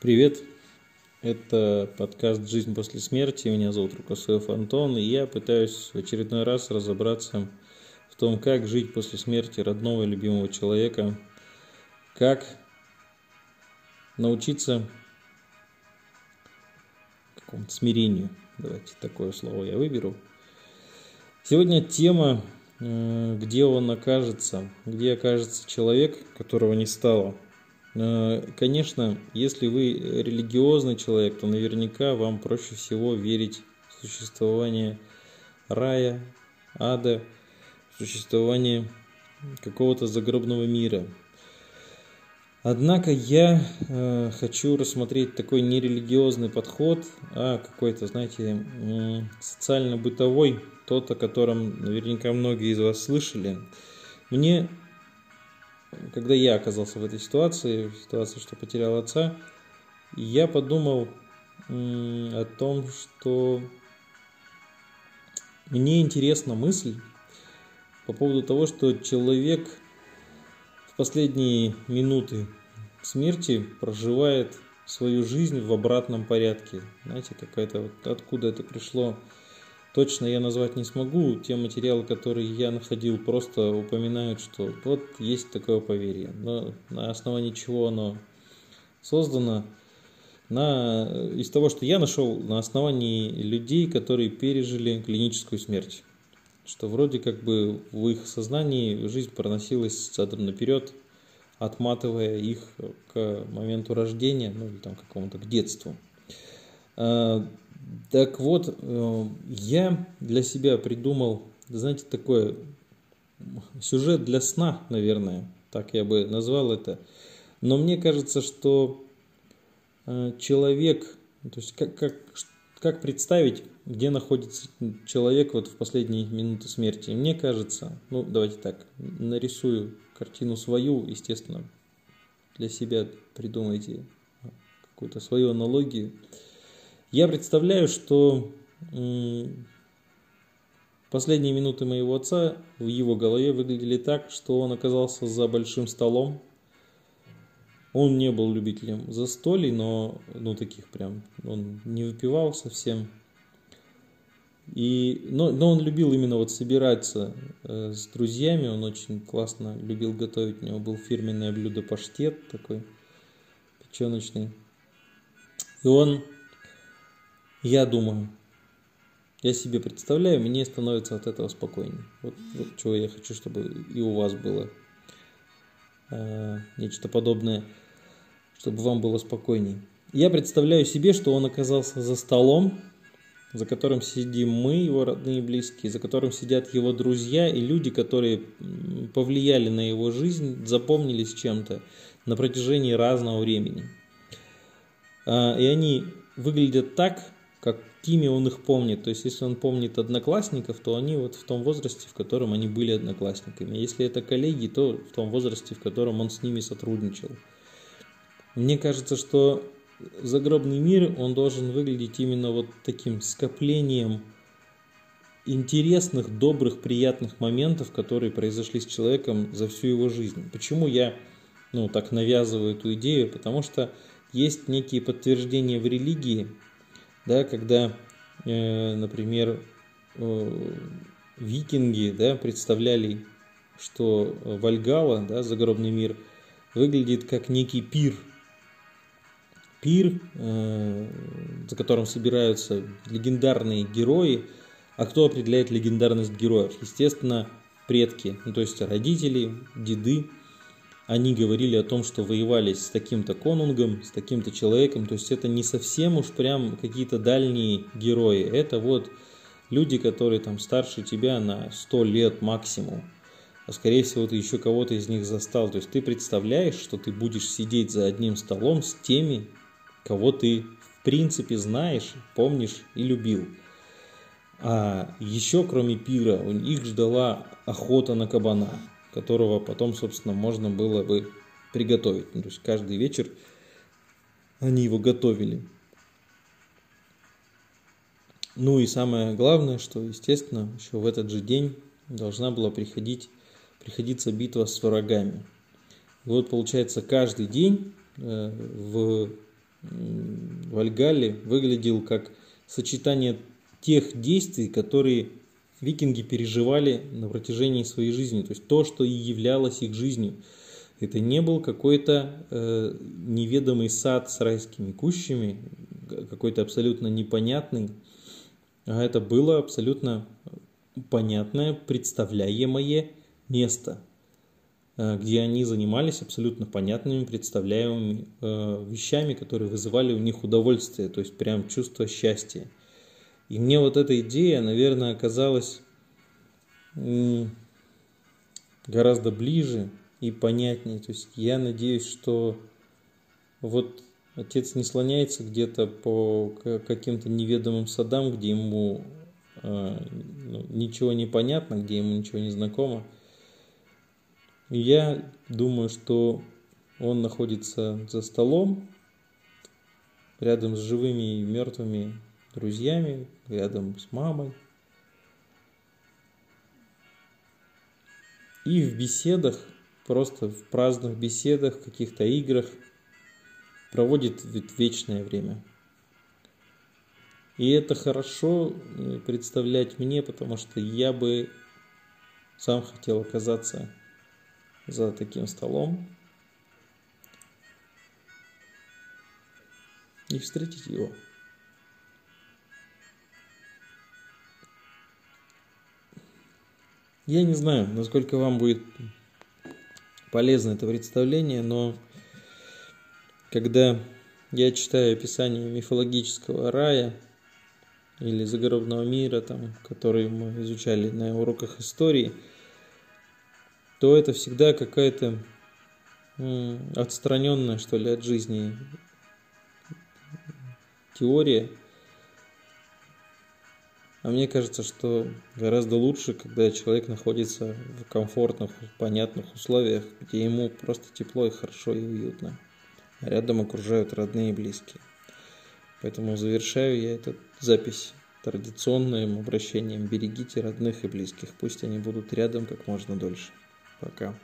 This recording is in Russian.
Привет, это подкаст «Жизнь после смерти». Меня зовут Рукосоев Антон, и я пытаюсь в очередной раз разобраться в том, как жить после смерти родного и любимого человека, как научиться какому-то смирению. Давайте такое слово я выберу. Сегодня тема, э, где он окажется, где окажется человек, которого не стало – конечно, если вы религиозный человек, то наверняка вам проще всего верить в существование рая, ада, в существование какого-то загробного мира. Однако я э, хочу рассмотреть такой нерелигиозный подход, а какой-то, знаете, э, социально-бытовой, тот, о котором наверняка многие из вас слышали. Мне когда я оказался в этой ситуации, в ситуации, что потерял отца, я подумал о том, что мне интересна мысль по поводу того, что человек в последние минуты смерти проживает свою жизнь в обратном порядке. Знаете, какая-то вот откуда это пришло точно я назвать не смогу. Те материалы, которые я находил, просто упоминают, что вот есть такое поверье. Но на основании чего оно создано? На, из того, что я нашел, на основании людей, которые пережили клиническую смерть. Что вроде как бы в их сознании жизнь проносилась задом наперед, отматывая их к моменту рождения, ну или там какому-то к детству. Так вот, э, я для себя придумал, знаете, такой сюжет для сна, наверное, так я бы назвал это. Но мне кажется, что э, человек, то есть как, как, как представить, где находится человек вот в последние минуты смерти? Мне кажется, ну давайте так, нарисую картину свою, естественно, для себя придумайте какую-то свою аналогию. Я представляю, что последние минуты моего отца в его голове выглядели так, что он оказался за большим столом. Он не был любителем застолий, но ну таких прям он не выпивал совсем. И, но, но он любил именно вот собираться э, с друзьями, он очень классно любил готовить, у него был фирменное блюдо паштет такой печеночный. И он я думаю, я себе представляю, мне становится от этого спокойнее. Вот, вот чего я хочу, чтобы и у вас было э, нечто подобное, чтобы вам было спокойнее. Я представляю себе, что он оказался за столом, за которым сидим мы, его родные и близкие, за которым сидят его друзья и люди, которые повлияли на его жизнь, запомнились чем-то на протяжении разного времени. А, и они выглядят так, какими он их помнит. То есть, если он помнит одноклассников, то они вот в том возрасте, в котором они были одноклассниками. Если это коллеги, то в том возрасте, в котором он с ними сотрудничал. Мне кажется, что загробный мир, он должен выглядеть именно вот таким скоплением интересных, добрых, приятных моментов, которые произошли с человеком за всю его жизнь. Почему я ну, так навязываю эту идею? Потому что есть некие подтверждения в религии, да, когда, э, например, э, викинги да, представляли, что Вальгала, да, загробный мир, выглядит как некий пир. Пир, э, за которым собираются легендарные герои. А кто определяет легендарность героев? Естественно, предки, ну, то есть родители, деды они говорили о том, что воевали с таким-то конунгом, с таким-то человеком. То есть это не совсем уж прям какие-то дальние герои. Это вот люди, которые там старше тебя на 100 лет максимум. А скорее всего ты еще кого-то из них застал. То есть ты представляешь, что ты будешь сидеть за одним столом с теми, кого ты в принципе знаешь, помнишь и любил. А еще кроме пира, их ждала охота на кабана которого потом, собственно, можно было бы приготовить. Ну, то есть каждый вечер они его готовили. Ну и самое главное, что, естественно, еще в этот же день должна была приходить, приходиться битва с врагами. И вот получается каждый день э, в Вальгалле выглядел как сочетание тех действий, которые викинги переживали на протяжении своей жизни, то есть то, что и являлось их жизнью. Это не был какой-то э, неведомый сад с райскими кущами, какой-то абсолютно непонятный, а это было абсолютно понятное, представляемое место, э, где они занимались абсолютно понятными, представляемыми э, вещами, которые вызывали у них удовольствие, то есть прям чувство счастья. И мне вот эта идея, наверное, оказалась гораздо ближе и понятнее. То есть я надеюсь, что вот отец не слоняется где-то по каким-то неведомым садам, где ему э, ну, ничего не понятно, где ему ничего не знакомо. Я думаю, что он находится за столом, рядом с живыми и мертвыми друзьями, рядом с мамой. И в беседах, просто в праздных беседах, каких-то играх проводит вечное время. И это хорошо э, представлять мне, потому что я бы сам хотел оказаться за таким столом и встретить его. Я не знаю, насколько вам будет полезно это представление, но когда я читаю описание мифологического рая или загробного мира, там, который мы изучали на уроках истории, то это всегда какая-то отстраненная, что ли, от жизни теория – а мне кажется, что гораздо лучше, когда человек находится в комфортных, понятных условиях, где ему просто тепло и хорошо и уютно. А рядом окружают родные и близкие. Поэтому завершаю я эту запись традиционным обращением «Берегите родных и близких, пусть они будут рядом как можно дольше». Пока.